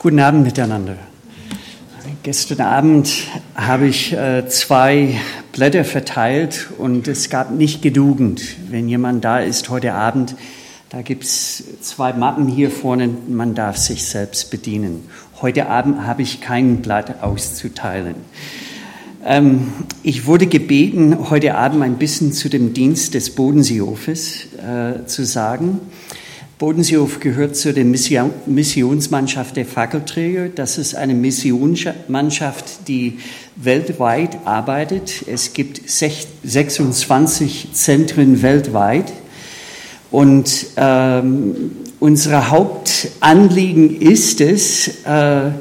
Guten Abend miteinander. Gestern Abend habe ich äh, zwei Blätter verteilt und es gab nicht genügend. Wenn jemand da ist heute Abend, da gibt es zwei Mappen hier vorne, man darf sich selbst bedienen. Heute Abend habe ich kein Blatt auszuteilen. Ähm, ich wurde gebeten, heute Abend ein bisschen zu dem Dienst des Bodenseehofes äh, zu sagen. Bodenseehof gehört zu der Mission, Missionsmannschaft der Fackelträger. Das ist eine Missionsmannschaft, die weltweit arbeitet. Es gibt 26 Zentren weltweit. Und ähm, unser Hauptanliegen ist es, äh,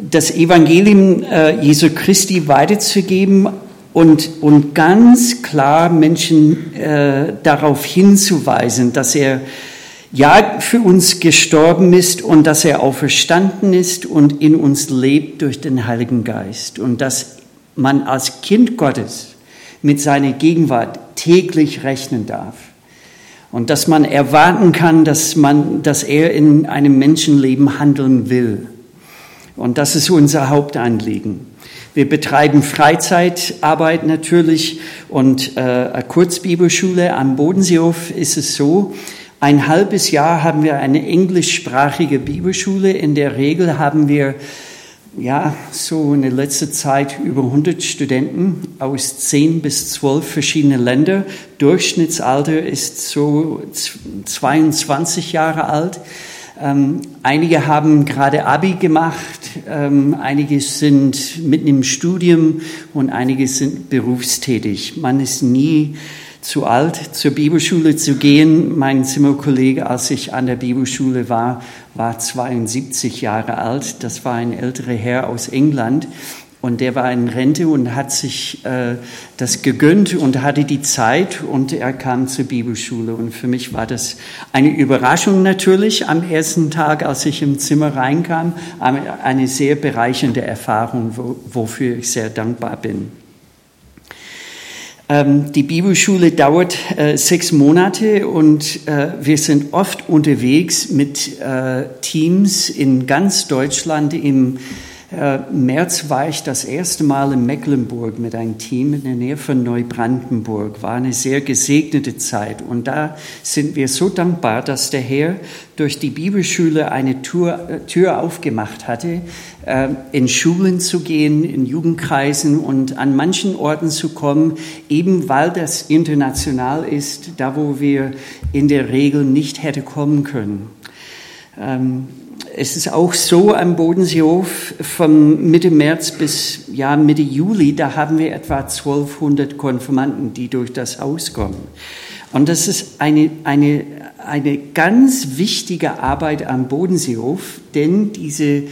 das Evangelium äh, Jesu Christi weiterzugeben und, und ganz klar Menschen äh, darauf hinzuweisen, dass er ja für uns gestorben ist und dass er auferstanden ist und in uns lebt durch den Heiligen Geist und dass man als Kind Gottes mit seiner Gegenwart täglich rechnen darf und dass man erwarten kann, dass man, dass er in einem Menschenleben handeln will. Und das ist unser Hauptanliegen. Wir betreiben Freizeitarbeit natürlich und äh, Kurzbibelschule am Bodenseehof ist es so, ein halbes Jahr haben wir eine englischsprachige Bibelschule. In der Regel haben wir ja, so in der letzten Zeit über 100 Studenten aus 10 bis 12 verschiedene Länder. Durchschnittsalter ist so 22 Jahre alt. Ähm, einige haben gerade Abi gemacht, ähm, einige sind mitten im Studium und einige sind berufstätig. Man ist nie zu alt, zur Bibelschule zu gehen. Mein Zimmerkollege, als ich an der Bibelschule war, war 72 Jahre alt. Das war ein älterer Herr aus England. Und der war in Rente und hat sich äh, das gegönnt und hatte die Zeit und er kam zur Bibelschule. Und für mich war das eine Überraschung natürlich am ersten Tag, als ich im Zimmer reinkam, eine sehr bereichernde Erfahrung, wo, wofür ich sehr dankbar bin. Ähm, die Bibelschule dauert äh, sechs Monate und äh, wir sind oft unterwegs mit äh, Teams in ganz Deutschland im äh, März war ich das erste Mal in Mecklenburg mit einem Team in der Nähe von Neubrandenburg. War eine sehr gesegnete Zeit. Und da sind wir so dankbar, dass der Herr durch die Bibelschule eine Tür, äh, Tür aufgemacht hatte, äh, in Schulen zu gehen, in Jugendkreisen und an manchen Orten zu kommen, eben weil das international ist, da wo wir in der Regel nicht hätte kommen können. Ähm, es ist auch so am Bodenseehof von Mitte März bis ja, Mitte Juli, da haben wir etwa 1200 Konfirmanden, die durch das Haus kommen. Und das ist eine, eine, eine ganz wichtige Arbeit am Bodenseehof, denn diese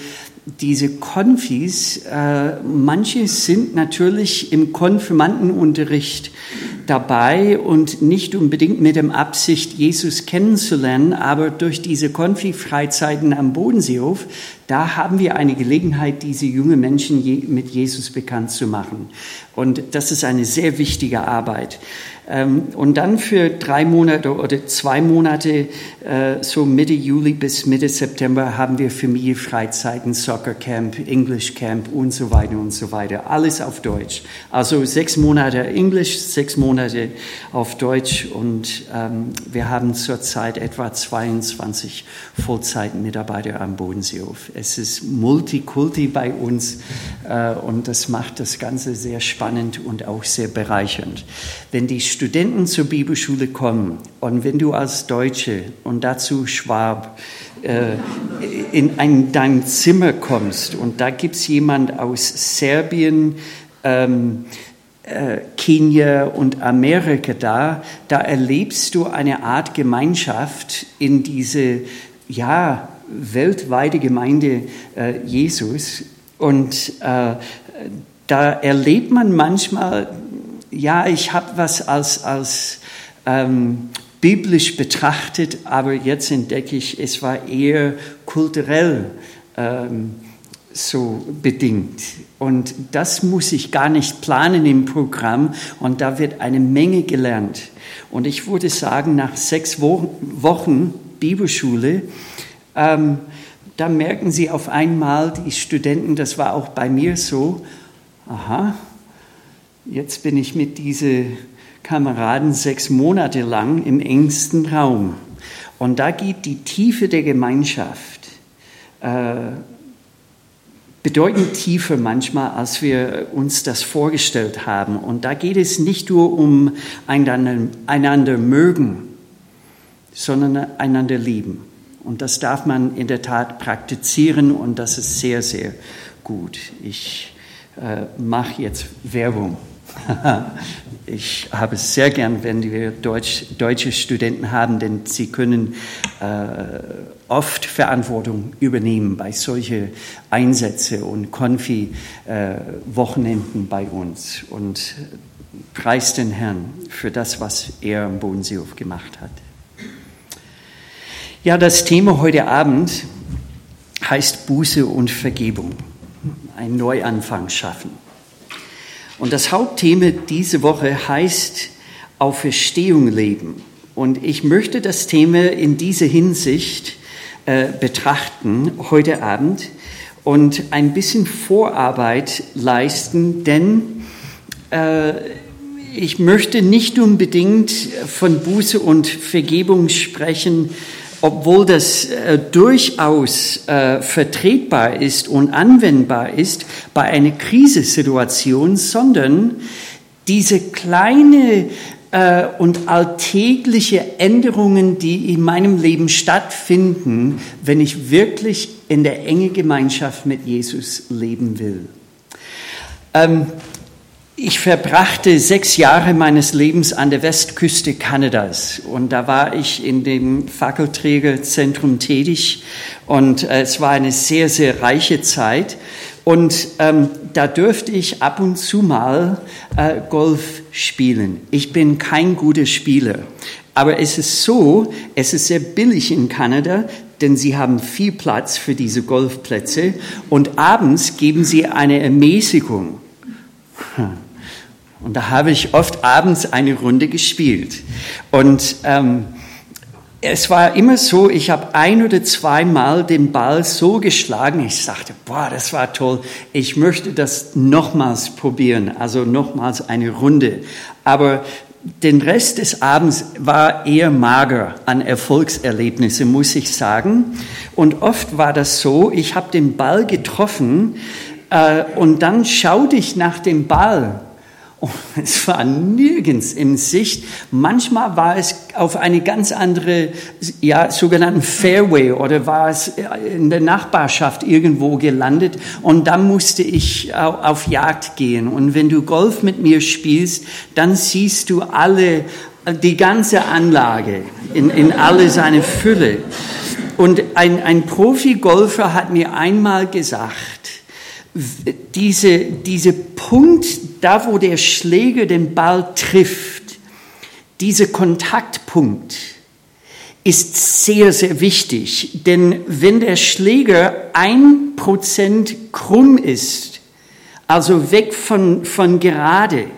diese Konfis, äh, manche sind natürlich im Konfirmandenunterricht dabei und nicht unbedingt mit dem Absicht, Jesus kennenzulernen, aber durch diese Konfi-Freizeiten am Bodenseehof, da haben wir eine Gelegenheit, diese jungen Menschen je, mit Jesus bekannt zu machen. Und das ist eine sehr wichtige Arbeit. Ähm, und dann für drei Monate oder zwei Monate, äh, so Mitte Juli bis Mitte September, haben wir Familienfreizeiten, Soccer Camp, English Camp und so weiter und so weiter. Alles auf Deutsch. Also sechs Monate Englisch, sechs Monate auf Deutsch und ähm, wir haben zurzeit etwa 22 Vollzeitmitarbeiter am Bodenseehof. Es ist Multikulti bei uns äh, und das macht das Ganze sehr spannend und auch sehr bereichernd. Wenn die Studenten zur Bibelschule kommen und wenn du als Deutsche und dazu Schwab äh, in ein, dein Zimmer kommst und da gibt es jemand aus Serbien, ähm, äh, Kenia und Amerika da, da erlebst du eine Art Gemeinschaft in diese, ja, weltweite Gemeinde äh, Jesus. Und äh, da erlebt man manchmal ja, ich habe was als, als ähm, biblisch betrachtet, aber jetzt entdecke ich, es war eher kulturell ähm, so bedingt. Und das muss ich gar nicht planen im Programm und da wird eine Menge gelernt. Und ich würde sagen, nach sechs Wochen Bibelschule, ähm, da merken sie auf einmal, die Studenten, das war auch bei mir so, aha, jetzt bin ich mit diesen Kameraden sechs Monate lang im engsten Raum. Und da geht die Tiefe der Gemeinschaft äh, bedeutend tiefer manchmal, als wir uns das vorgestellt haben. Und da geht es nicht nur um einander, einander mögen, sondern einander lieben. Und das darf man in der Tat praktizieren und das ist sehr, sehr gut. Ich äh, mache jetzt Werbung. ich habe es sehr gern, wenn wir Deutsch, deutsche Studenten haben, denn sie können äh, oft Verantwortung übernehmen bei solchen Einsätzen und Konfi-Wochenenden äh, bei uns. Und preist den Herrn für das, was er am Bodenseehof gemacht hat. Ja, das Thema heute Abend heißt Buße und Vergebung. Ein Neuanfang schaffen. Und das Hauptthema diese Woche heißt Auferstehung leben. Und ich möchte das Thema in dieser Hinsicht äh, betrachten heute Abend und ein bisschen Vorarbeit leisten, denn äh, ich möchte nicht unbedingt von Buße und Vergebung sprechen, obwohl das äh, durchaus äh, vertretbar ist und anwendbar ist bei einer Krisensituation, sondern diese kleine äh, und alltägliche Änderungen, die in meinem Leben stattfinden, wenn ich wirklich in der engen Gemeinschaft mit Jesus leben will. Ähm, ich verbrachte sechs Jahre meines Lebens an der Westküste Kanadas und da war ich in dem Fackelträgerzentrum tätig und äh, es war eine sehr, sehr reiche Zeit und ähm, da dürfte ich ab und zu mal äh, Golf spielen. Ich bin kein guter Spieler. Aber es ist so, es ist sehr billig in Kanada, denn sie haben viel Platz für diese Golfplätze und abends geben sie eine Ermäßigung. Und da habe ich oft abends eine Runde gespielt. Und ähm, es war immer so, ich habe ein oder zweimal den Ball so geschlagen, ich sagte, boah, das war toll, ich möchte das nochmals probieren, also nochmals eine Runde. Aber den Rest des Abends war eher mager an Erfolgserlebnissen, muss ich sagen. Und oft war das so, ich habe den Ball getroffen äh, und dann schaute ich nach dem Ball und es war nirgends in Sicht. Manchmal war es auf eine ganz andere, ja, sogenannten Fairway oder war es in der Nachbarschaft irgendwo gelandet. Und dann musste ich auf Jagd gehen. Und wenn du Golf mit mir spielst, dann siehst du alle, die ganze Anlage in, in alle seine Fülle. Und ein, ein Profi-Golfer hat mir einmal gesagt, diese, diese Punkt, da wo der Schläger den Ball trifft, dieser Kontaktpunkt ist sehr, sehr wichtig. Denn wenn der Schläger ein Prozent krumm ist, also weg von, von gerade,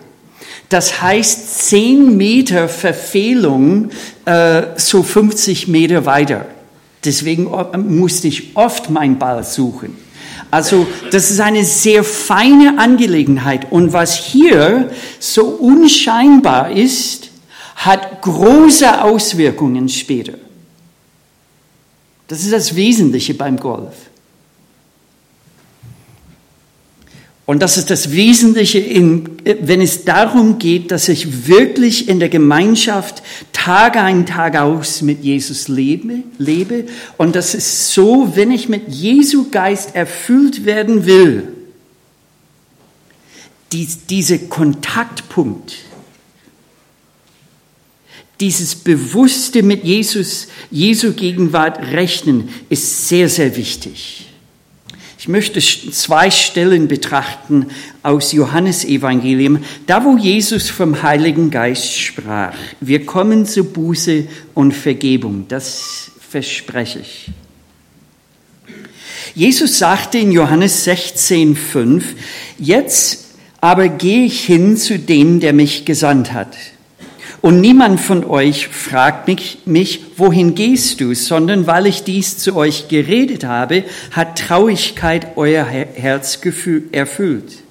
das heißt zehn Meter Verfehlung, äh, so 50 Meter weiter. Deswegen musste ich oft meinen Ball suchen. Also das ist eine sehr feine Angelegenheit. Und was hier so unscheinbar ist, hat große Auswirkungen später. Das ist das Wesentliche beim Golf. Und das ist das Wesentliche, wenn es darum geht, dass ich wirklich in der Gemeinschaft Tag ein, Tag aus mit Jesus lebe, lebe. Und das ist so, wenn ich mit Jesu Geist erfüllt werden will, die, diese Kontaktpunkt, dieses bewusste mit Jesus, Jesu Gegenwart rechnen, ist sehr, sehr wichtig. Ich möchte zwei Stellen betrachten aus Johannes Evangelium, da wo Jesus vom Heiligen Geist sprach. Wir kommen zu Buße und Vergebung, das verspreche ich. Jesus sagte in Johannes 16,5, jetzt aber gehe ich hin zu dem, der mich gesandt hat. Und niemand von euch fragt mich, mich, wohin gehst du, sondern weil ich dies zu euch geredet habe, hat Traurigkeit euer Herz erfüllt.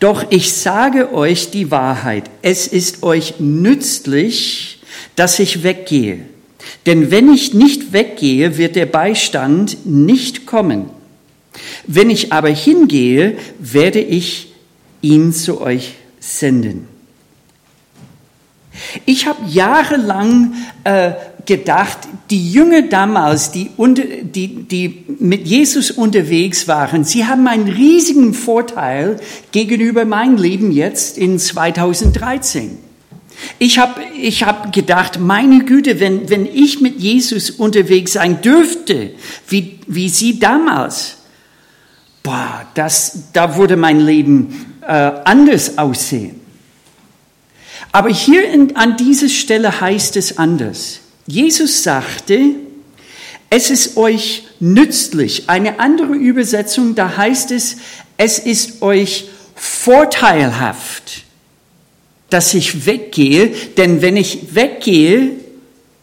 Doch ich sage euch die Wahrheit, es ist euch nützlich, dass ich weggehe. Denn wenn ich nicht weggehe, wird der Beistand nicht kommen. Wenn ich aber hingehe, werde ich ihn zu euch senden. Ich habe jahrelang äh, gedacht, die Jünger damals, die, unter, die, die mit Jesus unterwegs waren, sie haben einen riesigen Vorteil gegenüber meinem Leben jetzt in 2013. Ich habe ich hab gedacht, meine Güte, wenn, wenn ich mit Jesus unterwegs sein dürfte, wie, wie sie damals, boah, das, da würde mein Leben äh, anders aussehen. Aber hier in, an dieser Stelle heißt es anders. Jesus sagte, es ist euch nützlich. Eine andere Übersetzung, da heißt es, es ist euch vorteilhaft, dass ich weggehe, denn wenn ich weggehe,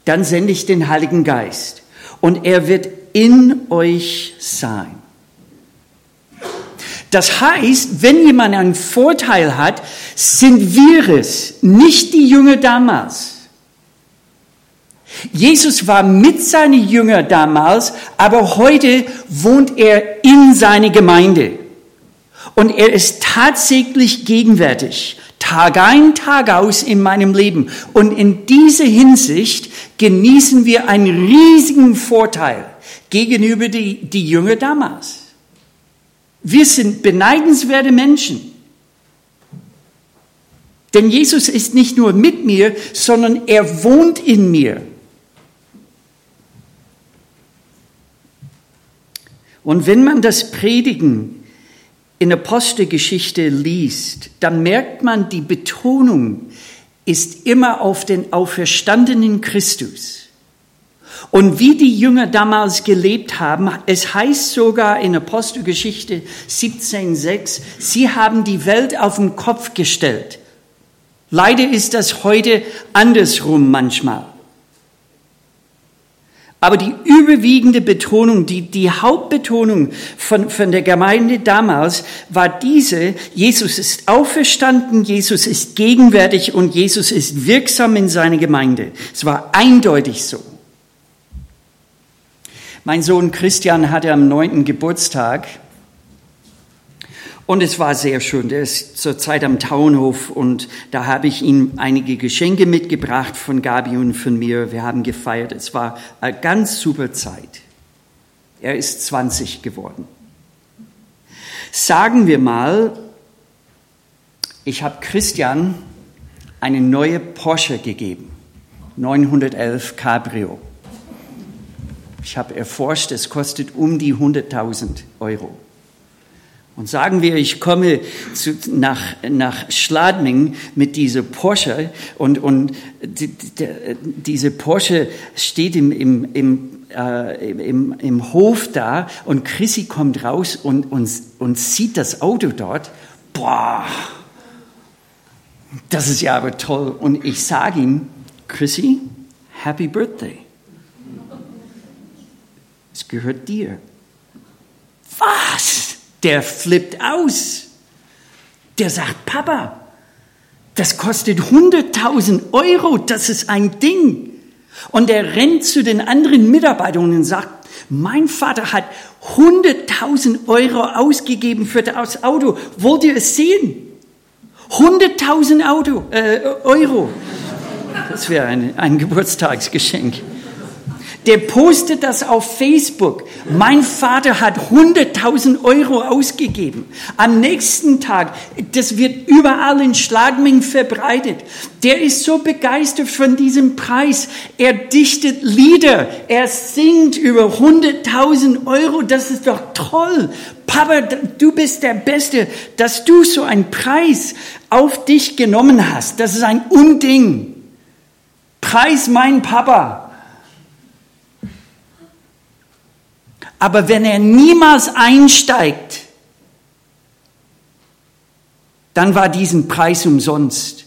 dann sende ich den Heiligen Geist und er wird in euch sein. Das heißt, wenn jemand einen Vorteil hat, sind wir es, nicht die Jünger damals. Jesus war mit seinen Jüngern damals, aber heute wohnt er in seiner Gemeinde. Und er ist tatsächlich gegenwärtig, Tag ein, Tag aus in meinem Leben. Und in dieser Hinsicht genießen wir einen riesigen Vorteil gegenüber die, die Jünger damals. Wir sind beneidenswerte Menschen. Denn Jesus ist nicht nur mit mir, sondern er wohnt in mir. Und wenn man das Predigen in Apostelgeschichte liest, dann merkt man, die Betonung ist immer auf den auferstandenen Christus. Und wie die Jünger damals gelebt haben, es heißt sogar in Apostelgeschichte 17.6, sie haben die Welt auf den Kopf gestellt. Leider ist das heute andersrum manchmal. Aber die überwiegende Betonung, die, die Hauptbetonung von, von der Gemeinde damals war diese, Jesus ist auferstanden, Jesus ist gegenwärtig und Jesus ist wirksam in seiner Gemeinde. Es war eindeutig so. Mein Sohn Christian hatte am neunten Geburtstag und es war sehr schön. Der ist zurzeit am Tauernhof und da habe ich ihm einige Geschenke mitgebracht von Gabi und von mir. Wir haben gefeiert. Es war eine ganz super Zeit. Er ist 20 geworden. Sagen wir mal, ich habe Christian eine neue Porsche gegeben. 911 Cabrio. Ich habe erforscht, es kostet um die 100.000 Euro. Und sagen wir, ich komme zu, nach, nach Schladming mit dieser Porsche und, und die, die, diese Porsche steht im, im, im, äh, im, im Hof da und Chrissy kommt raus und, und, und sieht das Auto dort. Boah, das ist ja aber toll. Und ich sage ihm, Chrissy, Happy Birthday. Es gehört dir. Was? Der flippt aus. Der sagt, Papa, das kostet 100.000 Euro, das ist ein Ding. Und er rennt zu den anderen Mitarbeitern und sagt, mein Vater hat 100.000 Euro ausgegeben für das Auto. Wollt ihr es sehen? 100.000 äh, Euro. Das wäre ein, ein Geburtstagsgeschenk der postet das auf Facebook. Mein Vater hat 100.000 Euro ausgegeben. Am nächsten Tag, das wird überall in Schladming verbreitet. Der ist so begeistert von diesem Preis. Er dichtet Lieder. Er singt über 100.000 Euro. Das ist doch toll. Papa, du bist der Beste, dass du so einen Preis auf dich genommen hast. Das ist ein Unding. Preis mein Papa. Aber wenn er niemals einsteigt, dann war diesen Preis umsonst.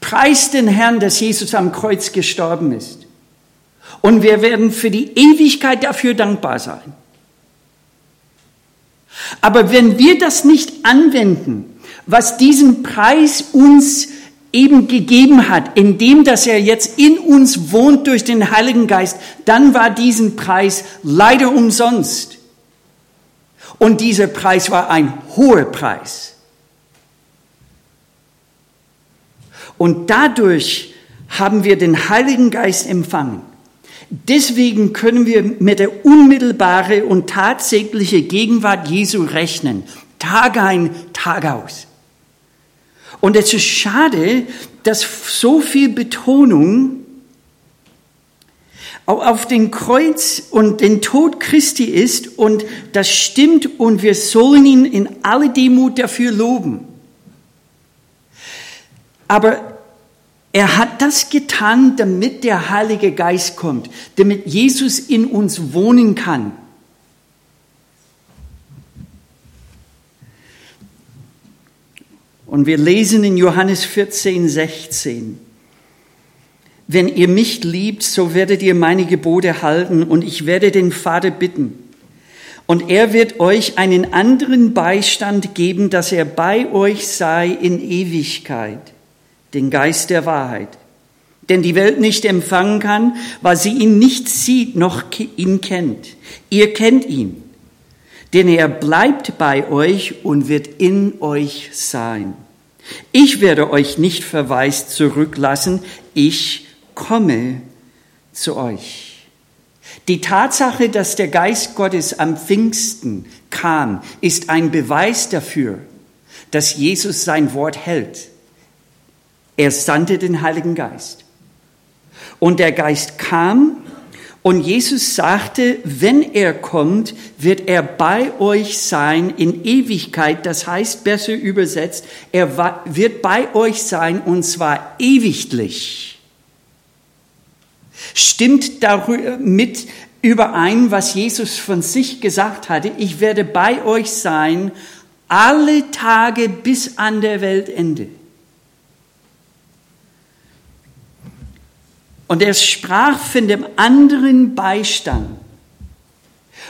Preis den Herrn, dass Jesus am Kreuz gestorben ist. Und wir werden für die Ewigkeit dafür dankbar sein. Aber wenn wir das nicht anwenden, was diesen Preis uns eben gegeben hat, indem dass er jetzt in uns wohnt durch den Heiligen Geist, dann war diesen Preis leider umsonst. Und dieser Preis war ein hoher Preis. Und dadurch haben wir den Heiligen Geist empfangen. Deswegen können wir mit der unmittelbaren und tatsächlichen Gegenwart Jesu rechnen. Tag ein, Tag aus. Und es ist schade, dass so viel Betonung auf den Kreuz und den Tod Christi ist und das stimmt und wir sollen ihn in alle Demut dafür loben. Aber er hat das getan, damit der Heilige Geist kommt, damit Jesus in uns wohnen kann. Und wir lesen in Johannes 14, 16. Wenn ihr mich liebt, so werdet ihr meine Gebote halten und ich werde den Vater bitten. Und er wird euch einen anderen Beistand geben, dass er bei euch sei in Ewigkeit, den Geist der Wahrheit. Denn die Welt nicht empfangen kann, weil sie ihn nicht sieht noch ihn kennt. Ihr kennt ihn, denn er bleibt bei euch und wird in euch sein. Ich werde euch nicht verwaist zurücklassen, ich komme zu euch. Die Tatsache, dass der Geist Gottes am Pfingsten kam, ist ein Beweis dafür, dass Jesus sein Wort hält. Er sandte den Heiligen Geist. Und der Geist kam und Jesus sagte, wenn er kommt, wird er bei euch sein in Ewigkeit. Das heißt, besser übersetzt, er wird bei euch sein und zwar ewiglich. Stimmt damit überein, was Jesus von sich gesagt hatte. Ich werde bei euch sein alle Tage bis an der Weltende. Und er sprach von dem anderen Beistand.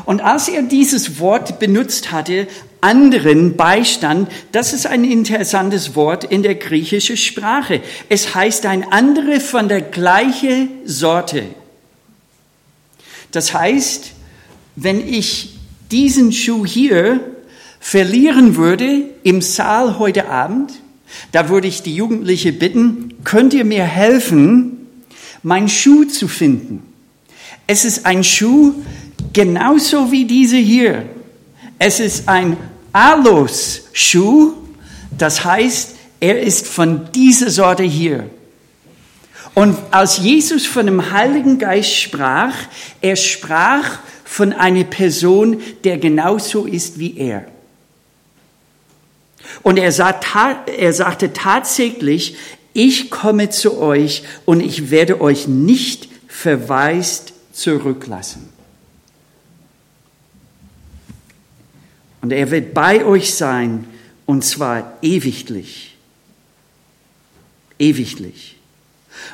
Und als er dieses Wort benutzt hatte, anderen Beistand, das ist ein interessantes Wort in der griechischen Sprache. Es heißt ein andere von der gleichen Sorte. Das heißt, wenn ich diesen Schuh hier verlieren würde im Saal heute Abend, da würde ich die Jugendliche bitten, könnt ihr mir helfen, mein Schuh zu finden. Es ist ein Schuh genauso wie diese hier. Es ist ein Alos-Schuh, das heißt, er ist von dieser Sorte hier. Und als Jesus von dem Heiligen Geist sprach, er sprach von einer Person, der genauso ist wie er. Und er, sagte tatsächlich, ich komme zu euch und ich werde euch nicht verwaist zurücklassen. Und er wird bei euch sein und zwar ewiglich. Ewiglich.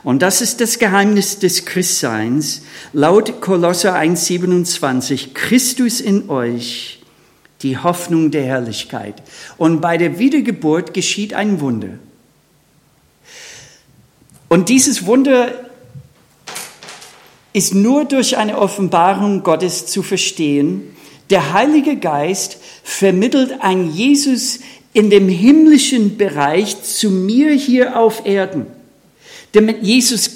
Und das ist das Geheimnis des Christseins. Laut Kolosser 1,27, Christus in euch, die Hoffnung der Herrlichkeit. Und bei der Wiedergeburt geschieht ein Wunder. Und dieses Wunder ist nur durch eine Offenbarung Gottes zu verstehen. Der Heilige Geist vermittelt ein Jesus in dem himmlischen Bereich zu mir hier auf Erden, damit Jesus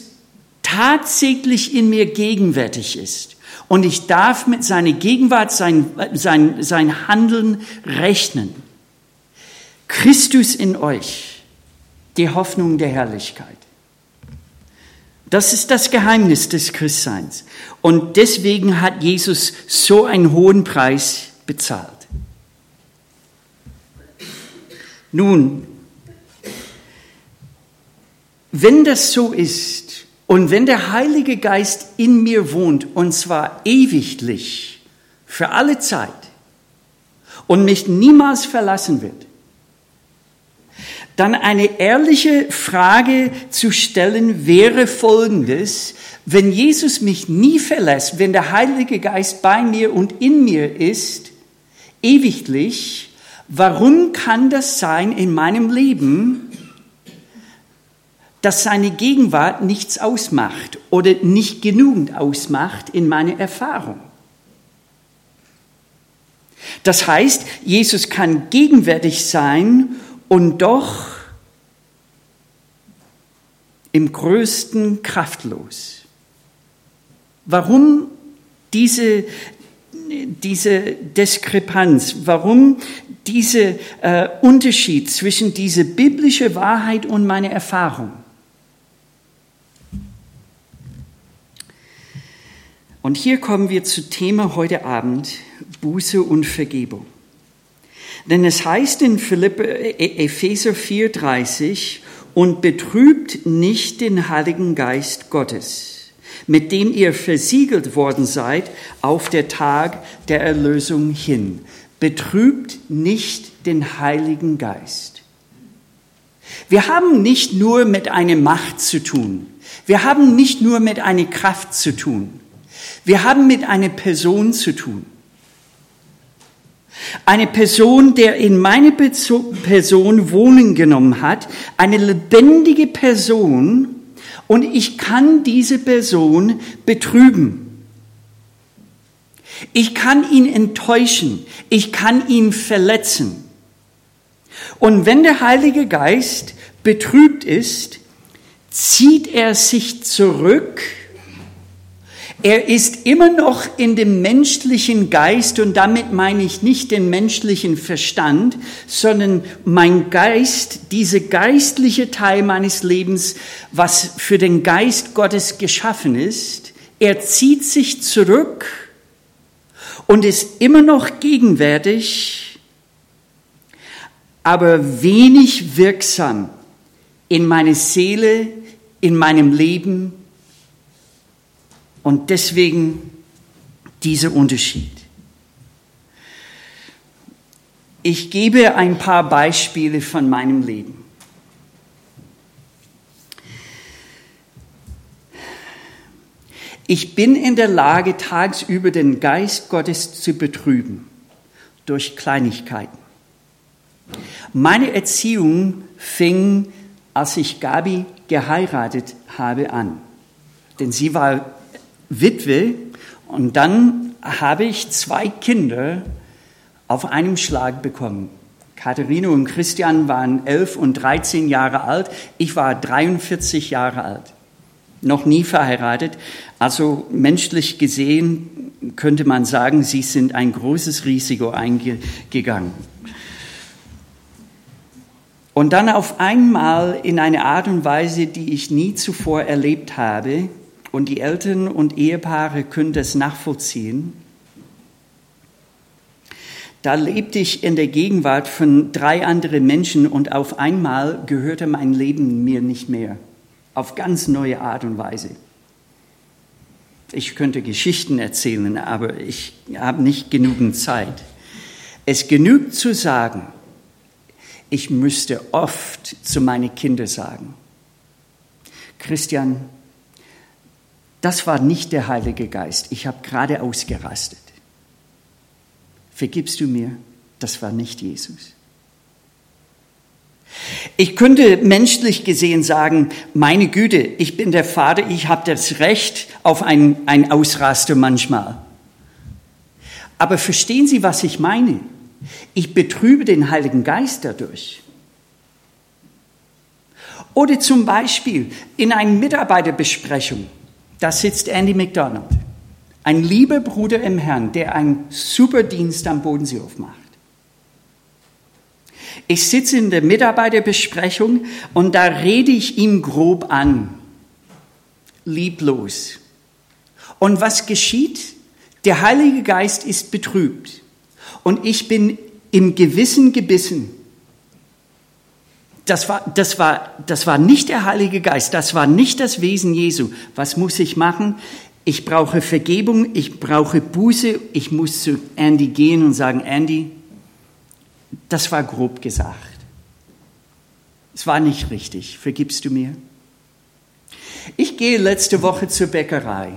tatsächlich in mir gegenwärtig ist. Und ich darf mit seiner Gegenwart, sein, sein, sein Handeln rechnen. Christus in euch, die Hoffnung der Herrlichkeit. Das ist das Geheimnis des Christseins. Und deswegen hat Jesus so einen hohen Preis bezahlt. Nun, wenn das so ist und wenn der Heilige Geist in mir wohnt, und zwar ewiglich, für alle Zeit, und mich niemals verlassen wird, dann eine ehrliche Frage zu stellen wäre folgendes. Wenn Jesus mich nie verlässt, wenn der Heilige Geist bei mir und in mir ist, ewiglich, warum kann das sein in meinem Leben, dass seine Gegenwart nichts ausmacht oder nicht genügend ausmacht in meiner Erfahrung? Das heißt, Jesus kann gegenwärtig sein und doch im größten kraftlos. Warum diese, diese Diskrepanz? Warum dieser äh, Unterschied zwischen dieser biblische Wahrheit und meiner Erfahrung? Und hier kommen wir zu Thema heute Abend, Buße und Vergebung. Denn es heißt in Philippe, äh, Epheser 4,30, und betrübt nicht den Heiligen Geist Gottes, mit dem ihr versiegelt worden seid auf der Tag der Erlösung hin. Betrübt nicht den Heiligen Geist. Wir haben nicht nur mit einer Macht zu tun. Wir haben nicht nur mit einer Kraft zu tun. Wir haben mit einer Person zu tun. Eine Person, der in meine Person Wohnung genommen hat, eine lebendige Person, und ich kann diese Person betrüben. Ich kann ihn enttäuschen. Ich kann ihn verletzen. Und wenn der Heilige Geist betrübt ist, zieht er sich zurück er ist immer noch in dem menschlichen Geist und damit meine ich nicht den menschlichen Verstand, sondern mein Geist, diese geistliche Teil meines Lebens, was für den Geist Gottes geschaffen ist. Er zieht sich zurück und ist immer noch gegenwärtig, aber wenig wirksam in meine Seele, in meinem Leben und deswegen dieser Unterschied. Ich gebe ein paar Beispiele von meinem Leben. Ich bin in der Lage, tagsüber den Geist Gottes zu betrüben durch Kleinigkeiten. Meine Erziehung fing, als ich Gabi geheiratet habe, an. Denn sie war Witwe und dann habe ich zwei Kinder auf einem Schlag bekommen. Katharina und Christian waren elf und 13 Jahre alt. Ich war 43 Jahre alt. Noch nie verheiratet. Also menschlich gesehen könnte man sagen, sie sind ein großes Risiko eingegangen. Und dann auf einmal in eine Art und Weise, die ich nie zuvor erlebt habe, und die Eltern und Ehepaare können das nachvollziehen. Da lebte ich in der Gegenwart von drei anderen Menschen und auf einmal gehörte mein Leben mir nicht mehr. Auf ganz neue Art und Weise. Ich könnte Geschichten erzählen, aber ich habe nicht genügend Zeit. Es genügt zu sagen, ich müsste oft zu meinen Kindern sagen, Christian, das war nicht der Heilige Geist. Ich habe gerade ausgerastet. Vergibst du mir? Das war nicht Jesus. Ich könnte menschlich gesehen sagen, meine Güte, ich bin der Vater, ich habe das Recht auf ein, ein Ausraster manchmal. Aber verstehen Sie, was ich meine? Ich betrübe den Heiligen Geist dadurch. Oder zum Beispiel in einer Mitarbeiterbesprechung da sitzt Andy McDonald, ein lieber Bruder im Herrn, der einen super Dienst am Bodenseehof macht. Ich sitze in der Mitarbeiterbesprechung und da rede ich ihm grob an, lieblos. Und was geschieht? Der Heilige Geist ist betrübt und ich bin im Gewissen gebissen das war, das, war, das war nicht der Heilige Geist, das war nicht das Wesen Jesu. Was muss ich machen? Ich brauche Vergebung, ich brauche Buße, ich muss zu Andy gehen und sagen, Andy, das war grob gesagt. Es war nicht richtig. Vergibst du mir? Ich gehe letzte Woche zur Bäckerei.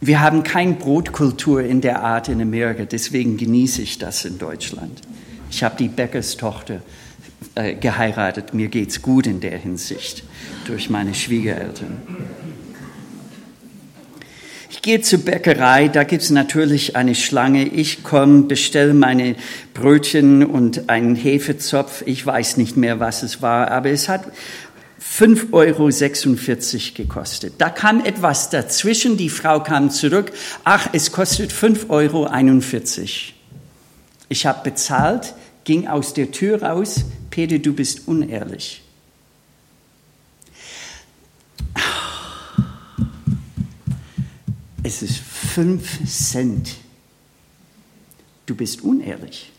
Wir haben keine Brotkultur in der Art in Amerika, deswegen genieße ich das in Deutschland. Ich habe die Bäckerstochter äh, geheiratet. Mir geht es gut in der Hinsicht durch meine Schwiegereltern. Ich gehe zur Bäckerei, da gibt es natürlich eine Schlange. Ich komme, bestelle meine Brötchen und einen Hefezopf. Ich weiß nicht mehr, was es war, aber es hat 5,46 Euro gekostet. Da kam etwas dazwischen, die Frau kam zurück, ach, es kostet 5,41 Euro. Ich habe bezahlt, ging aus der Tür raus, Peter, du bist unehrlich. Es ist 5 Cent. Du bist unehrlich.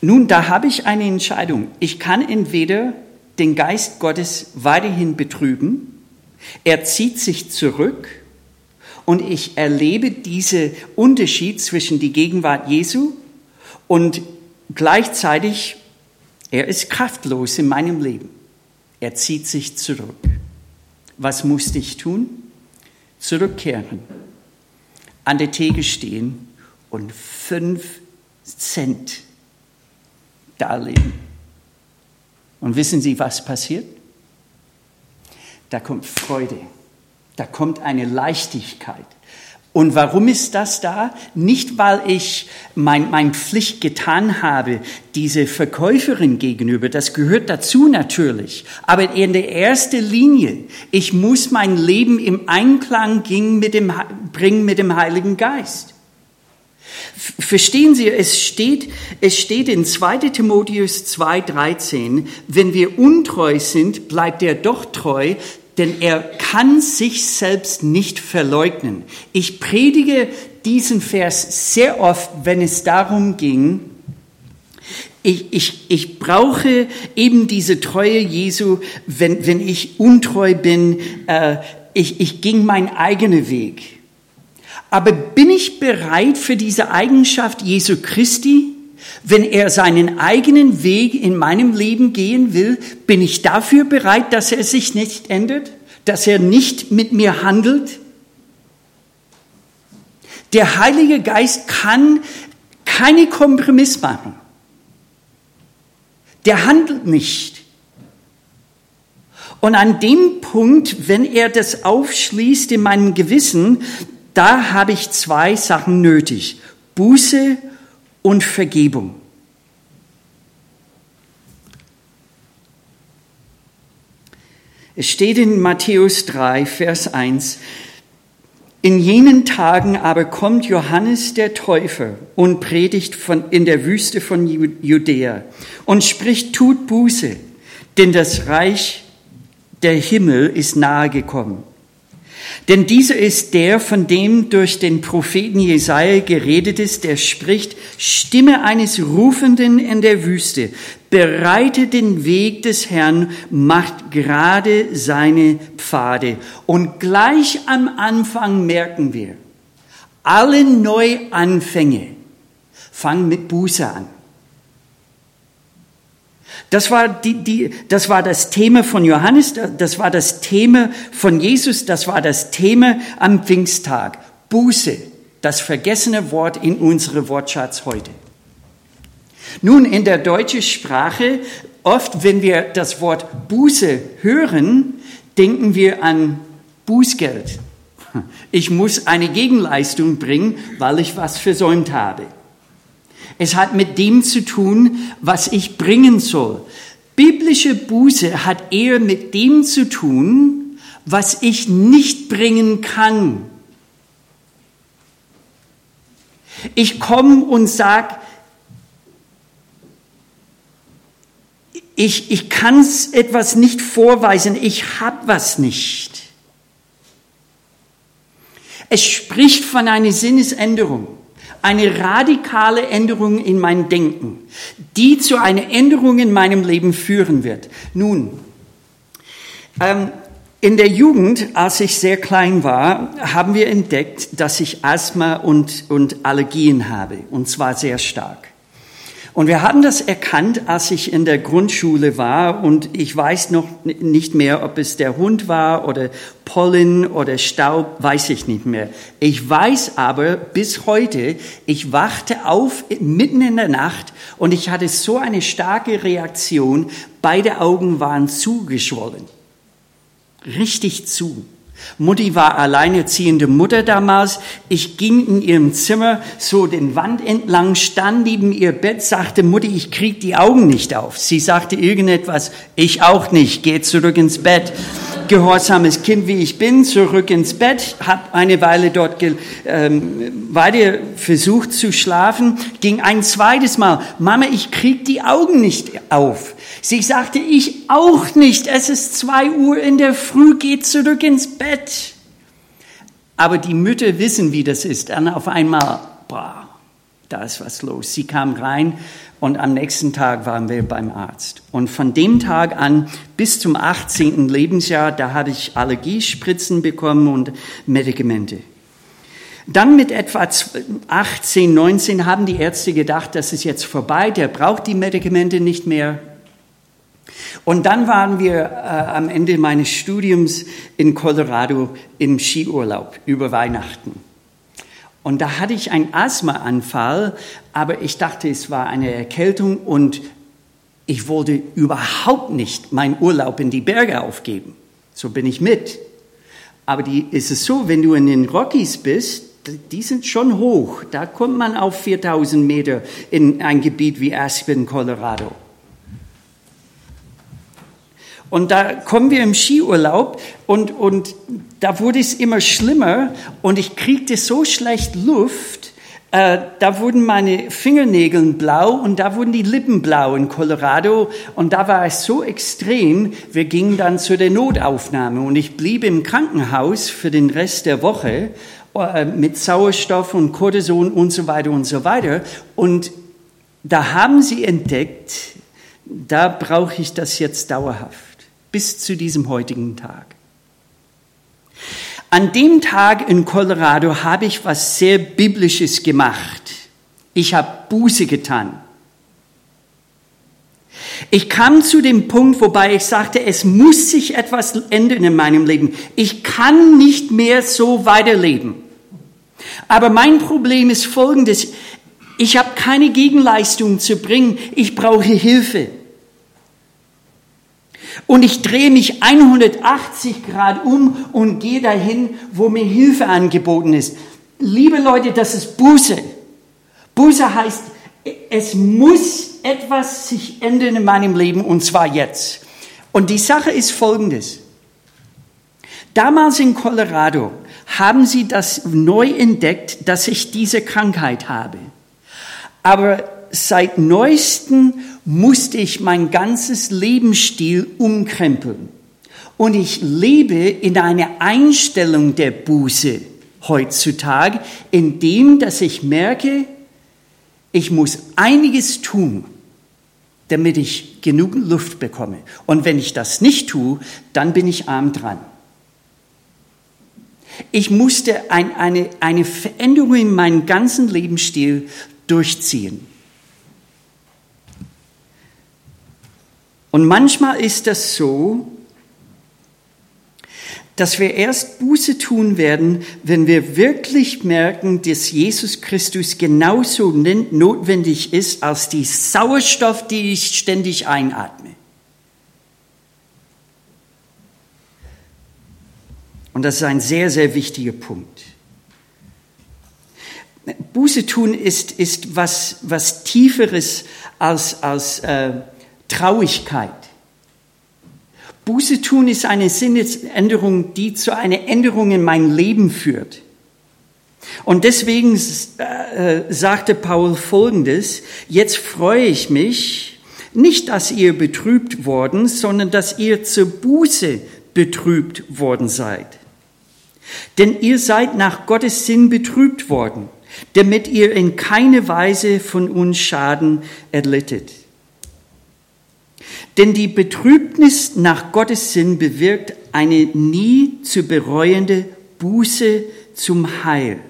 Nun, da habe ich eine Entscheidung. Ich kann entweder den Geist Gottes weiterhin betrüben, er zieht sich zurück und ich erlebe diesen Unterschied zwischen die Gegenwart Jesu und gleichzeitig, er ist kraftlos in meinem Leben. Er zieht sich zurück. Was musste ich tun? Zurückkehren, an der Theke stehen und fünf Cent darlegen. Und wissen Sie, was passiert? Da kommt Freude, da kommt eine Leichtigkeit. Und warum ist das da? Nicht, weil ich mein, mein Pflicht getan habe, diese Verkäuferin gegenüber, das gehört dazu natürlich. Aber in der ersten Linie, ich muss mein Leben im Einklang mit dem, bringen mit dem Heiligen Geist. Verstehen Sie, es steht, es steht in 2 Timotheus 2,13, wenn wir untreu sind, bleibt er doch treu, denn er kann sich selbst nicht verleugnen. Ich predige diesen Vers sehr oft, wenn es darum ging, ich, ich, ich brauche eben diese Treue Jesu, wenn, wenn ich untreu bin. Äh, ich, ich ging meinen eigenen Weg. Aber bin ich bereit für diese Eigenschaft Jesu Christi? Wenn er seinen eigenen Weg in meinem Leben gehen will, bin ich dafür bereit, dass er sich nicht ändert, dass er nicht mit mir handelt? Der Heilige Geist kann keine Kompromiss machen. Der handelt nicht. Und an dem Punkt, wenn er das aufschließt in meinem Gewissen, da habe ich zwei Sachen nötig. Buße und Vergebung. Es steht in Matthäus 3, Vers 1, in jenen Tagen aber kommt Johannes der Täufer und predigt von, in der Wüste von Judäa und spricht, tut Buße, denn das Reich der Himmel ist nahe gekommen. Denn dieser ist der, von dem durch den Propheten Jesaja geredet ist, der spricht, Stimme eines Rufenden in der Wüste, bereite den Weg des Herrn, macht gerade seine Pfade. Und gleich am Anfang merken wir, alle Neuanfänge fangen mit Buße an. Das war, die, die, das war das Thema von Johannes, das war das Thema von Jesus, das war das Thema am Pfingsttag. Buße, das vergessene Wort in unserem Wortschatz heute. Nun, in der deutschen Sprache, oft wenn wir das Wort Buße hören, denken wir an Bußgeld. Ich muss eine Gegenleistung bringen, weil ich was versäumt habe. Es hat mit dem zu tun, was ich bringen soll. Biblische Buße hat eher mit dem zu tun, was ich nicht bringen kann. Ich komme und sage, ich, ich kann etwas nicht vorweisen, ich habe was nicht. Es spricht von einer Sinnesänderung eine radikale Änderung in mein Denken, die zu einer Änderung in meinem Leben führen wird. Nun, ähm, In der Jugend, als ich sehr klein war, haben wir entdeckt, dass ich Asthma und, und Allergien habe, und zwar sehr stark. Und wir haben das erkannt, als ich in der Grundschule war und ich weiß noch nicht mehr, ob es der Hund war oder Pollen oder Staub, weiß ich nicht mehr. Ich weiß aber bis heute, ich wachte auf mitten in der Nacht und ich hatte so eine starke Reaktion, beide Augen waren zugeschwollen. Richtig zu. Mutti war alleinerziehende Mutter damals. Ich ging in ihrem Zimmer so den Wand entlang, stand neben ihr Bett, sagte Mutti, ich krieg die Augen nicht auf. Sie sagte irgendetwas, ich auch nicht, geh zurück ins Bett gehorsames Kind, wie ich bin, zurück ins Bett, habe eine Weile dort ähm, weiter versucht zu schlafen, ging ein zweites Mal, Mama, ich krieg die Augen nicht auf. Sie sagte, ich auch nicht, es ist zwei Uhr in der Früh, geh zurück ins Bett. Aber die Mütter wissen, wie das ist. Dann auf einmal, boah, da ist was los. Sie kam rein, und am nächsten Tag waren wir beim Arzt. Und von dem Tag an bis zum 18. Lebensjahr, da hatte ich Allergiespritzen bekommen und Medikamente. Dann mit etwa 18, 19 haben die Ärzte gedacht, das ist jetzt vorbei, der braucht die Medikamente nicht mehr. Und dann waren wir äh, am Ende meines Studiums in Colorado im Skiurlaub über Weihnachten. Und da hatte ich einen Asthmaanfall, aber ich dachte, es war eine Erkältung und ich wollte überhaupt nicht meinen Urlaub in die Berge aufgeben. So bin ich mit. Aber die, ist es so, wenn du in den Rockies bist, die sind schon hoch. Da kommt man auf 4000 Meter in ein Gebiet wie Aspen, Colorado. Und da kommen wir im Skiurlaub und, und da wurde es immer schlimmer und ich kriegte so schlecht Luft, äh, da wurden meine Fingernägel blau und da wurden die Lippen blau in Colorado und da war es so extrem, wir gingen dann zu der Notaufnahme und ich blieb im Krankenhaus für den Rest der Woche äh, mit Sauerstoff und Cortison und so weiter und so weiter und da haben sie entdeckt, da brauche ich das jetzt dauerhaft bis zu diesem heutigen Tag. An dem Tag in Colorado habe ich was sehr Biblisches gemacht. Ich habe Buße getan. Ich kam zu dem Punkt, wobei ich sagte, es muss sich etwas ändern in meinem Leben. Ich kann nicht mehr so weiterleben. Aber mein Problem ist folgendes. Ich habe keine Gegenleistung zu bringen. Ich brauche Hilfe und ich drehe mich 180 Grad um und gehe dahin, wo mir Hilfe angeboten ist. Liebe Leute, das ist Buße. Buße heißt, es muss etwas sich ändern in meinem Leben und zwar jetzt. Und die Sache ist folgendes. Damals in Colorado haben sie das neu entdeckt, dass ich diese Krankheit habe. Aber seit neuestem musste ich mein ganzes Lebensstil umkrempeln. Und ich lebe in einer Einstellung der Buße heutzutage, in dem, dass ich merke, ich muss einiges tun, damit ich genug Luft bekomme. Und wenn ich das nicht tue, dann bin ich arm dran. Ich musste ein, eine, eine Veränderung in meinem ganzen Lebensstil durchziehen. Und manchmal ist das so, dass wir erst Buße tun werden, wenn wir wirklich merken, dass Jesus Christus genauso notwendig ist als die Sauerstoff, die ich ständig einatme. Und das ist ein sehr, sehr wichtiger Punkt. Buße tun ist, ist was, was Tieferes als, als äh, Traurigkeit. Buße tun ist eine Sinnesänderung, die zu einer Änderung in mein Leben führt. Und deswegen äh, sagte Paul Folgendes, jetzt freue ich mich, nicht, dass ihr betrübt worden, sondern dass ihr zur Buße betrübt worden seid. Denn ihr seid nach Gottes Sinn betrübt worden, damit ihr in keine Weise von uns Schaden erlittet. Denn die Betrübnis nach Gottes Sinn bewirkt eine nie zu bereuende Buße zum Heil.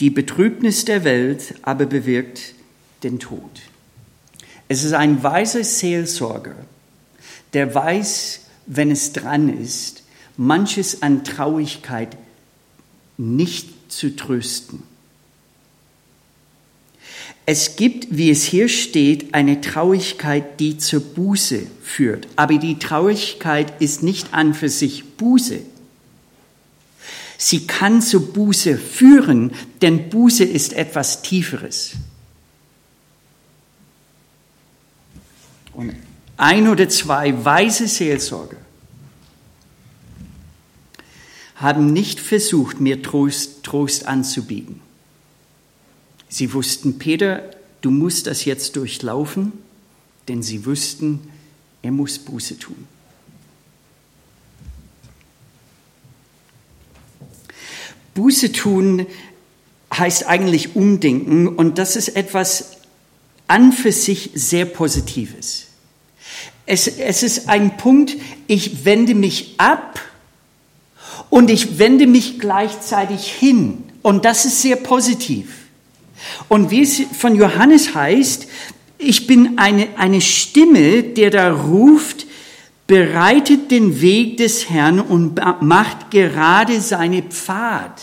Die Betrübnis der Welt aber bewirkt den Tod. Es ist ein weiser Seelsorger, der weiß, wenn es dran ist, manches an Traurigkeit nicht zu trösten. Es gibt, wie es hier steht, eine Traurigkeit, die zur Buße führt. Aber die Traurigkeit ist nicht an für sich Buße. Sie kann zur Buße führen, denn Buße ist etwas Tieferes. Und ein oder zwei weise Seelsorger haben nicht versucht, mir Trost, Trost anzubieten. Sie wussten, Peter, du musst das jetzt durchlaufen, denn sie wussten, er muss Buße tun. Buße tun heißt eigentlich umdenken und das ist etwas an für sich sehr Positives. Es, es ist ein Punkt, ich wende mich ab und ich wende mich gleichzeitig hin und das ist sehr positiv. Und wie es von Johannes heißt, ich bin eine, eine Stimme, der da ruft, bereitet den Weg des Herrn und macht gerade seine Pfad.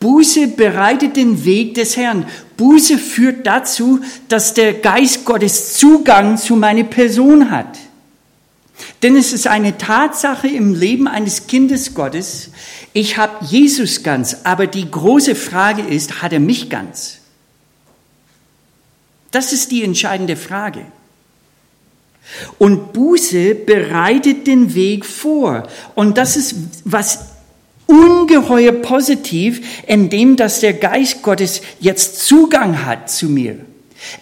Buße bereitet den Weg des Herrn. Buße führt dazu, dass der Geist Gottes Zugang zu meiner Person hat. Denn es ist eine Tatsache im Leben eines Kindes Gottes, ich habe Jesus ganz, aber die große Frage ist, hat er mich ganz? Das ist die entscheidende Frage. Und Buße bereitet den Weg vor. Und das ist was ungeheuer positiv, indem dass der Geist Gottes jetzt Zugang hat zu mir.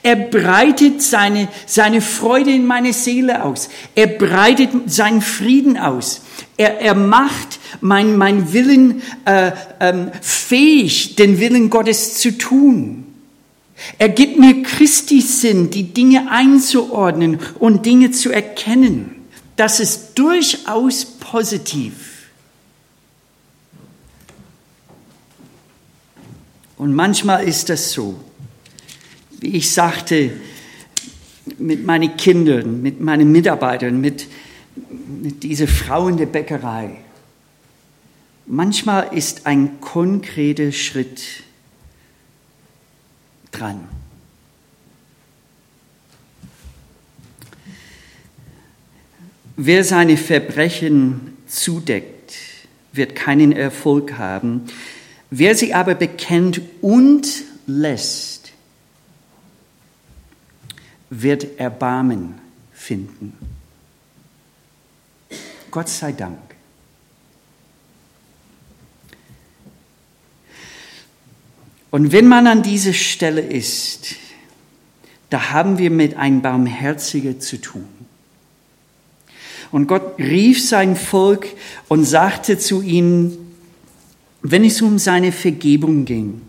Er breitet seine, seine Freude in meine Seele aus. Er breitet seinen Frieden aus. Er, er macht mein, mein Willen äh, ähm, fähig, den Willen Gottes zu tun. Er gibt mir Christi Sinn, die Dinge einzuordnen und Dinge zu erkennen. Das ist durchaus positiv. Und manchmal ist das so, wie ich sagte, mit meinen Kindern, mit meinen Mitarbeitern, mit, mit dieser Frau in der Bäckerei. Manchmal ist ein konkreter Schritt dran. Wer seine Verbrechen zudeckt, wird keinen Erfolg haben. Wer sie aber bekennt und lässt, wird Erbarmen finden. Gott sei Dank. Und wenn man an dieser Stelle ist, da haben wir mit einem Barmherziger zu tun. Und Gott rief sein Volk und sagte zu ihnen, wenn es um seine Vergebung ging.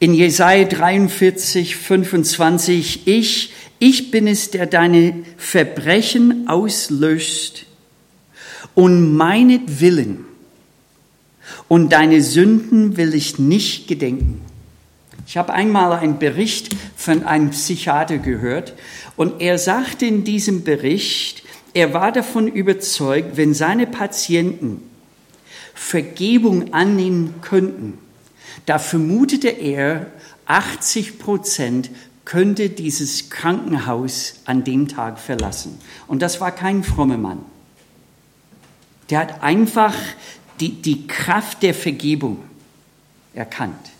In Jesaja 43, 25, ich, ich bin es, der deine Verbrechen auslöscht und meinetwillen und deine Sünden will ich nicht gedenken. Ich habe einmal einen Bericht von einem Psychiater gehört und er sagte in diesem Bericht, er war davon überzeugt, wenn seine Patienten Vergebung annehmen könnten, da vermutete er, 80 Prozent könnte dieses Krankenhaus an dem Tag verlassen. Und das war kein frommer Mann. Der hat einfach die, die Kraft der Vergebung erkannt.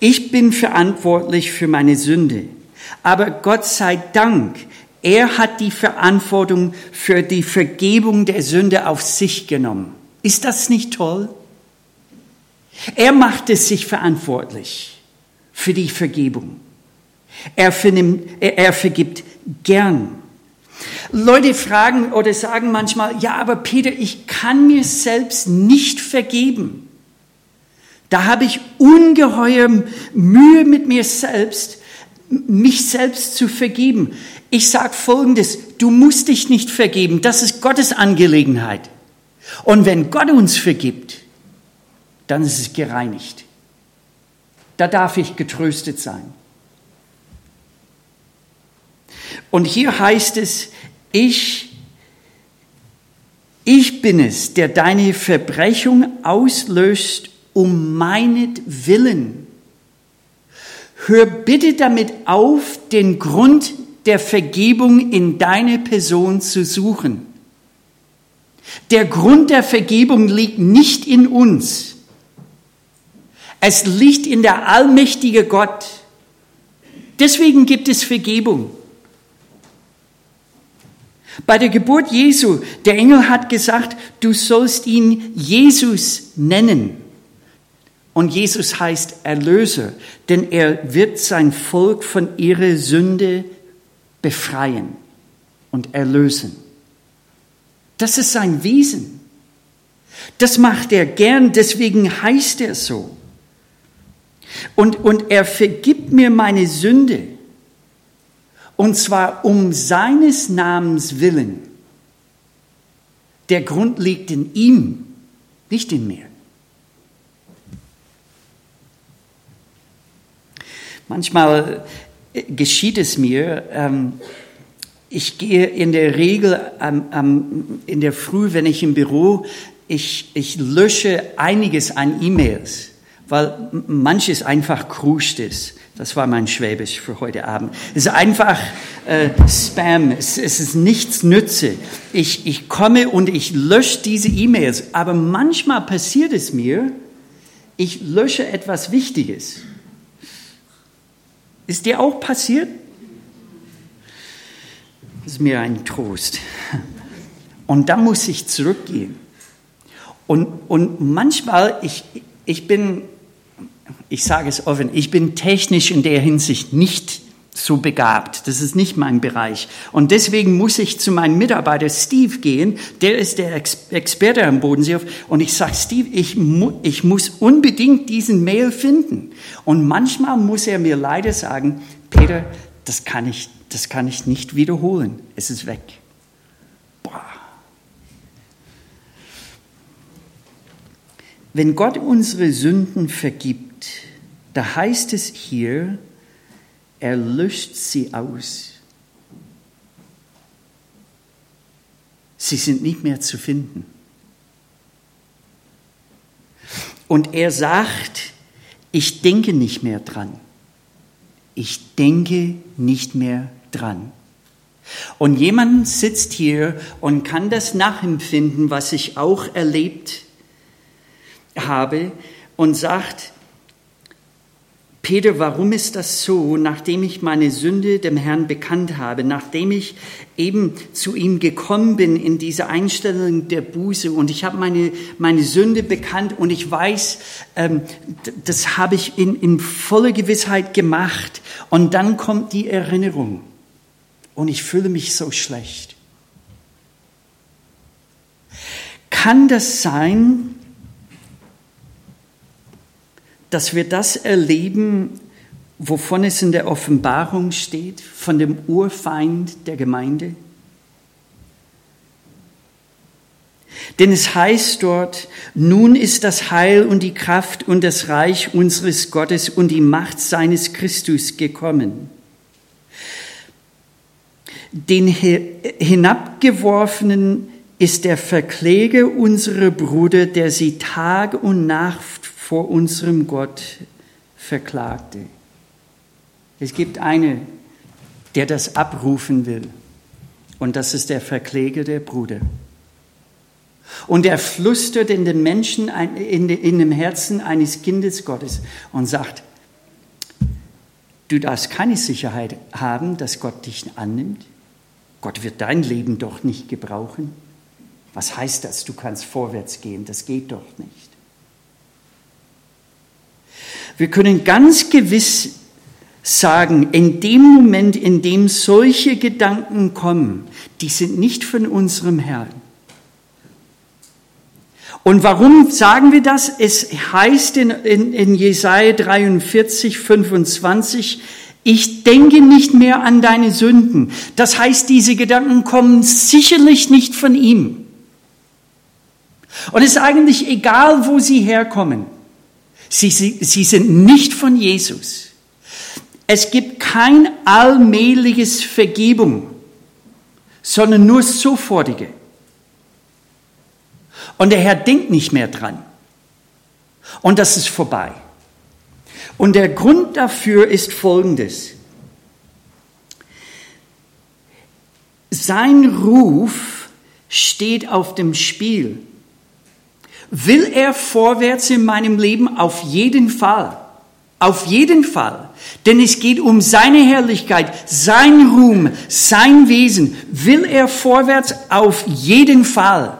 Ich bin verantwortlich für meine Sünde, aber Gott sei Dank er hat die Verantwortung für die Vergebung der Sünde auf sich genommen. Ist das nicht toll? Er macht es sich verantwortlich für die Vergebung. Er, vernimmt, er vergibt gern. Leute fragen oder sagen manchmal, ja, aber Peter, ich kann mir selbst nicht vergeben. Da habe ich ungeheuer Mühe mit mir selbst mich selbst zu vergeben. Ich sage Folgendes, du musst dich nicht vergeben, das ist Gottes Angelegenheit. Und wenn Gott uns vergibt, dann ist es gereinigt. Da darf ich getröstet sein. Und hier heißt es, ich, ich bin es, der deine Verbrechung auslöst um meinetwillen. Hör bitte damit auf, den Grund der Vergebung in deine Person zu suchen. Der Grund der Vergebung liegt nicht in uns. Es liegt in der allmächtige Gott. Deswegen gibt es Vergebung. Bei der Geburt Jesu, der Engel hat gesagt, du sollst ihn Jesus nennen. Und Jesus heißt Erlöser, denn er wird sein Volk von ihrer Sünde befreien und erlösen. Das ist sein Wesen. Das macht er gern, deswegen heißt er so. Und, und er vergibt mir meine Sünde. Und zwar um seines Namens willen. Der Grund liegt in ihm, nicht in mir. Manchmal äh, geschieht es mir, ähm, ich gehe in der Regel in der Früh, wenn ich im Büro, ich, ich lösche einiges an E-Mails, weil manches einfach kruscht ist. Das war mein Schwäbisch für heute Abend. Es ist einfach äh, Spam, es, es, ist nichts Nütze. Ich, ich komme und ich lösche diese E-Mails, aber manchmal passiert es mir, ich lösche etwas Wichtiges. Ist dir auch passiert? Ist mir ein Trost. Und da muss ich zurückgehen. Und, und manchmal, ich, ich bin, ich sage es offen, ich bin technisch in der Hinsicht nicht so begabt. Das ist nicht mein Bereich. Und deswegen muss ich zu meinem Mitarbeiter Steve gehen. Der ist der Ex Experte am Bodensee. Und ich sage, Steve, ich, mu ich muss unbedingt diesen Mail finden. Und manchmal muss er mir leider sagen, Peter, das kann ich, das kann ich nicht wiederholen. Es ist weg. Boah. Wenn Gott unsere Sünden vergibt, da heißt es hier, er löscht sie aus. Sie sind nicht mehr zu finden. Und er sagt, ich denke nicht mehr dran. Ich denke nicht mehr dran. Und jemand sitzt hier und kann das nachempfinden, was ich auch erlebt habe, und sagt, Peter, warum ist das so, nachdem ich meine Sünde dem Herrn bekannt habe, nachdem ich eben zu ihm gekommen bin in diese Einstellung der Buße und ich habe meine, meine Sünde bekannt und ich weiß, ähm, das habe ich in, in voller Gewissheit gemacht und dann kommt die Erinnerung und ich fühle mich so schlecht. Kann das sein, dass wir das erleben, wovon es in der Offenbarung steht, von dem Urfeind der Gemeinde? Denn es heißt dort, nun ist das Heil und die Kraft und das Reich unseres Gottes und die Macht seines Christus gekommen. Den hinabgeworfenen ist der Verkläger unserer Brüder, der sie Tag und Nacht vor unserem Gott verklagte. Es gibt einen, der das abrufen will. Und das ist der Verkläger der Bruder. Und er flüstert in den Menschen, in dem Herzen eines Kindes Gottes und sagt, du darfst keine Sicherheit haben, dass Gott dich annimmt. Gott wird dein Leben doch nicht gebrauchen. Was heißt das? Du kannst vorwärts gehen. Das geht doch nicht. Wir können ganz gewiss sagen, in dem Moment, in dem solche Gedanken kommen, die sind nicht von unserem Herrn. Und warum sagen wir das? Es heißt in, in, in Jesaja 43, 25, Ich denke nicht mehr an deine Sünden. Das heißt, diese Gedanken kommen sicherlich nicht von ihm. Und es ist eigentlich egal, wo sie herkommen. Sie, sie, sie sind nicht von Jesus. Es gibt kein allmähliches Vergebung, sondern nur sofortige. Und der Herr denkt nicht mehr dran. Und das ist vorbei. Und der Grund dafür ist folgendes. Sein Ruf steht auf dem Spiel. Will er vorwärts in meinem Leben? Auf jeden Fall. Auf jeden Fall. Denn es geht um seine Herrlichkeit, sein Ruhm, sein Wesen. Will er vorwärts? Auf jeden Fall.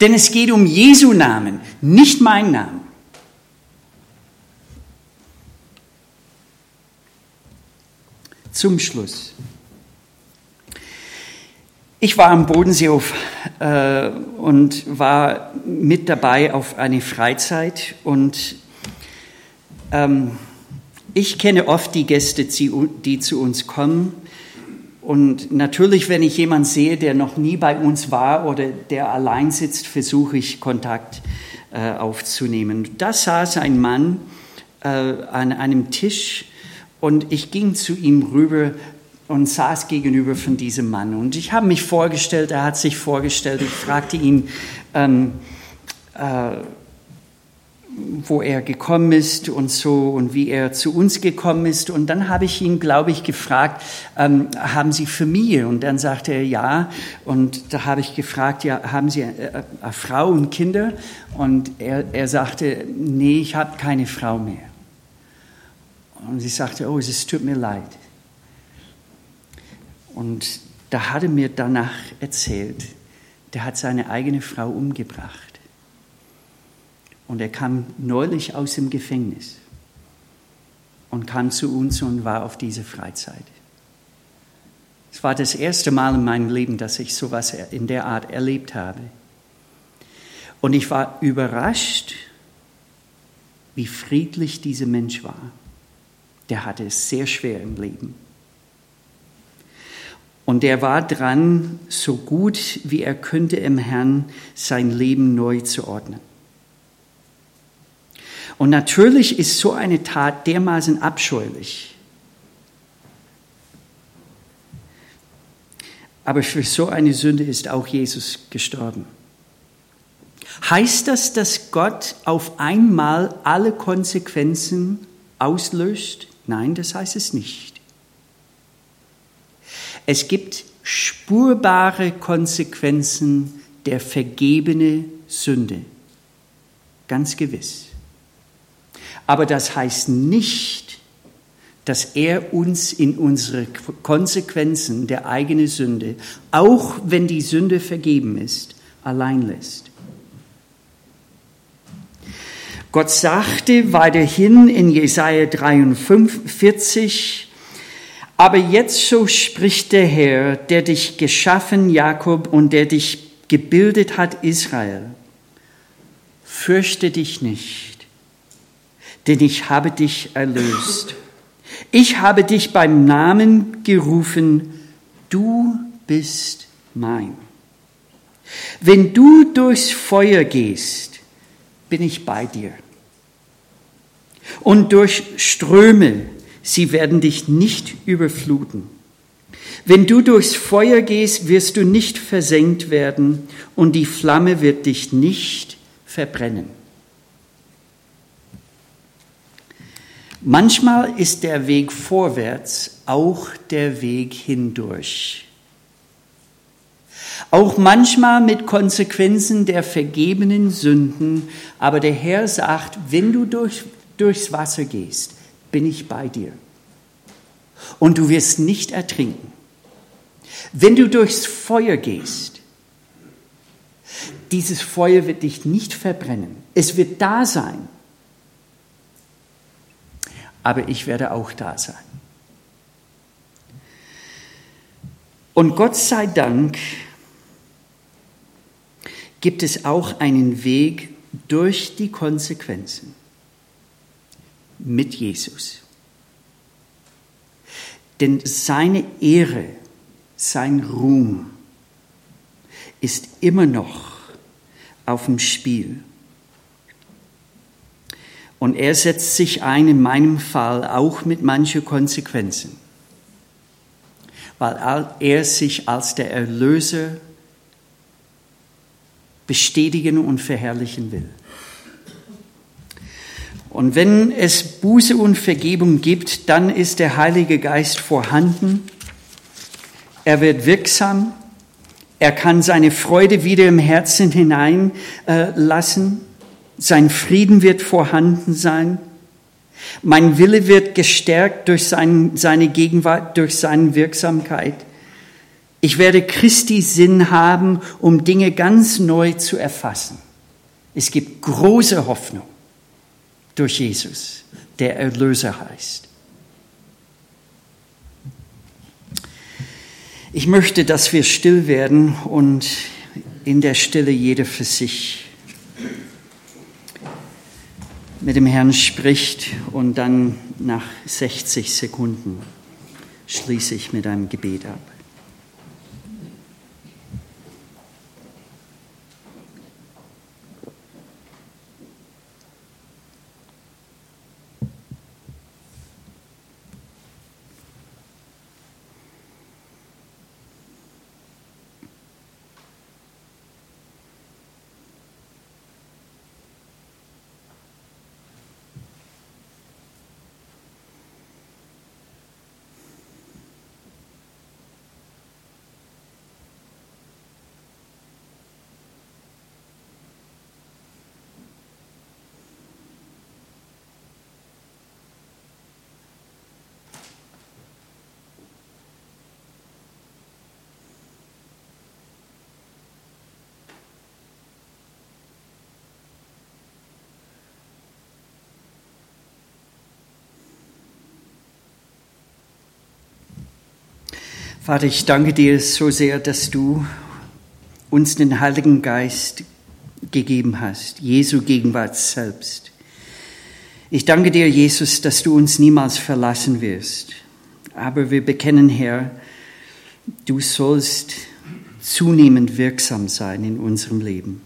Denn es geht um Jesu Namen, nicht mein Namen. Zum Schluss. Ich war am Bodenseehof äh, und war mit dabei auf eine Freizeit und ähm, ich kenne oft die Gäste, die zu uns kommen. Und natürlich, wenn ich jemanden sehe, der noch nie bei uns war oder der allein sitzt, versuche ich Kontakt äh, aufzunehmen. Da saß ein Mann äh, an einem Tisch und ich ging zu ihm rüber und saß gegenüber von diesem Mann. Und ich habe mich vorgestellt, er hat sich vorgestellt. Ich fragte ihn, ähm, äh, wo er gekommen ist und so und wie er zu uns gekommen ist. Und dann habe ich ihn, glaube ich, gefragt, ähm, haben Sie Familie? Und dann sagte er ja. Und da habe ich gefragt, ja, haben Sie eine, äh, eine Frau und Kinder? Und er, er sagte, nee, ich habe keine Frau mehr. Und sie sagte, oh, es tut mir leid. Und da hat er mir danach erzählt, der hat seine eigene Frau umgebracht. Und er kam neulich aus dem Gefängnis und kam zu uns und war auf diese Freizeit. Es war das erste Mal in meinem Leben, dass ich sowas in der Art erlebt habe. Und ich war überrascht, wie friedlich dieser Mensch war. Der hatte es sehr schwer im Leben. Und er war dran, so gut wie er könnte im Herrn sein Leben neu zu ordnen. Und natürlich ist so eine Tat dermaßen abscheulich. Aber für so eine Sünde ist auch Jesus gestorben. Heißt das, dass Gott auf einmal alle Konsequenzen auslöscht? Nein, das heißt es nicht. Es gibt spurbare Konsequenzen der vergebene Sünde. Ganz gewiss. Aber das heißt nicht, dass er uns in unsere Konsequenzen der eigenen Sünde, auch wenn die Sünde vergeben ist, allein lässt. Gott sagte weiterhin in Jesaja 43, aber jetzt so spricht der Herr, der dich geschaffen, Jakob, und der dich gebildet hat, Israel. Fürchte dich nicht, denn ich habe dich erlöst. Ich habe dich beim Namen gerufen, du bist mein. Wenn du durchs Feuer gehst, bin ich bei dir. Und durch Ströme sie werden dich nicht überfluten. Wenn du durchs Feuer gehst, wirst du nicht versenkt werden und die Flamme wird dich nicht verbrennen. Manchmal ist der Weg vorwärts auch der Weg hindurch. Auch manchmal mit Konsequenzen der vergebenen Sünden, aber der Herr sagt, wenn du durch, durchs Wasser gehst, bin ich bei dir. Und du wirst nicht ertrinken. Wenn du durchs Feuer gehst, dieses Feuer wird dich nicht verbrennen. Es wird da sein. Aber ich werde auch da sein. Und Gott sei Dank gibt es auch einen Weg durch die Konsequenzen mit Jesus. Denn seine Ehre, sein Ruhm ist immer noch auf dem Spiel. Und er setzt sich ein, in meinem Fall auch mit manchen Konsequenzen, weil er sich als der Erlöser bestätigen und verherrlichen will. Und wenn es Buße und Vergebung gibt, dann ist der Heilige Geist vorhanden. Er wird wirksam. Er kann seine Freude wieder im Herzen hineinlassen. Äh, sein Frieden wird vorhanden sein. Mein Wille wird gestärkt durch sein, seine Gegenwart, durch seine Wirksamkeit. Ich werde Christi Sinn haben, um Dinge ganz neu zu erfassen. Es gibt große Hoffnung durch Jesus, der Erlöser heißt. Ich möchte, dass wir still werden und in der Stille jeder für sich mit dem Herrn spricht und dann nach 60 Sekunden schließe ich mit einem Gebet ab. Vater, ich danke dir so sehr, dass du uns den Heiligen Geist gegeben hast, Jesu Gegenwart selbst. Ich danke dir, Jesus, dass du uns niemals verlassen wirst. Aber wir bekennen, Herr, du sollst zunehmend wirksam sein in unserem Leben.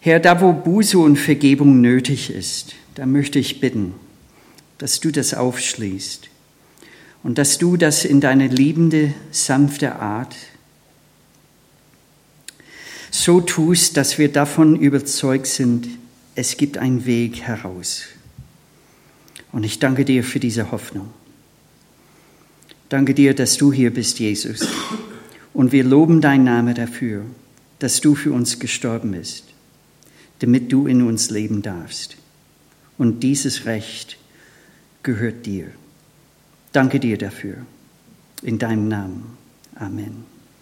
Herr, da wo Buße und Vergebung nötig ist, da möchte ich bitten, dass du das aufschließt und dass du das in deine liebende, sanfte Art so tust, dass wir davon überzeugt sind, es gibt einen Weg heraus. Und ich danke dir für diese Hoffnung. Danke dir, dass du hier bist, Jesus. Und wir loben deinen Namen dafür, dass du für uns gestorben bist, damit du in uns leben darfst. Und dieses Recht gehört dir. Danke dir dafür. In deinem Namen. Amen.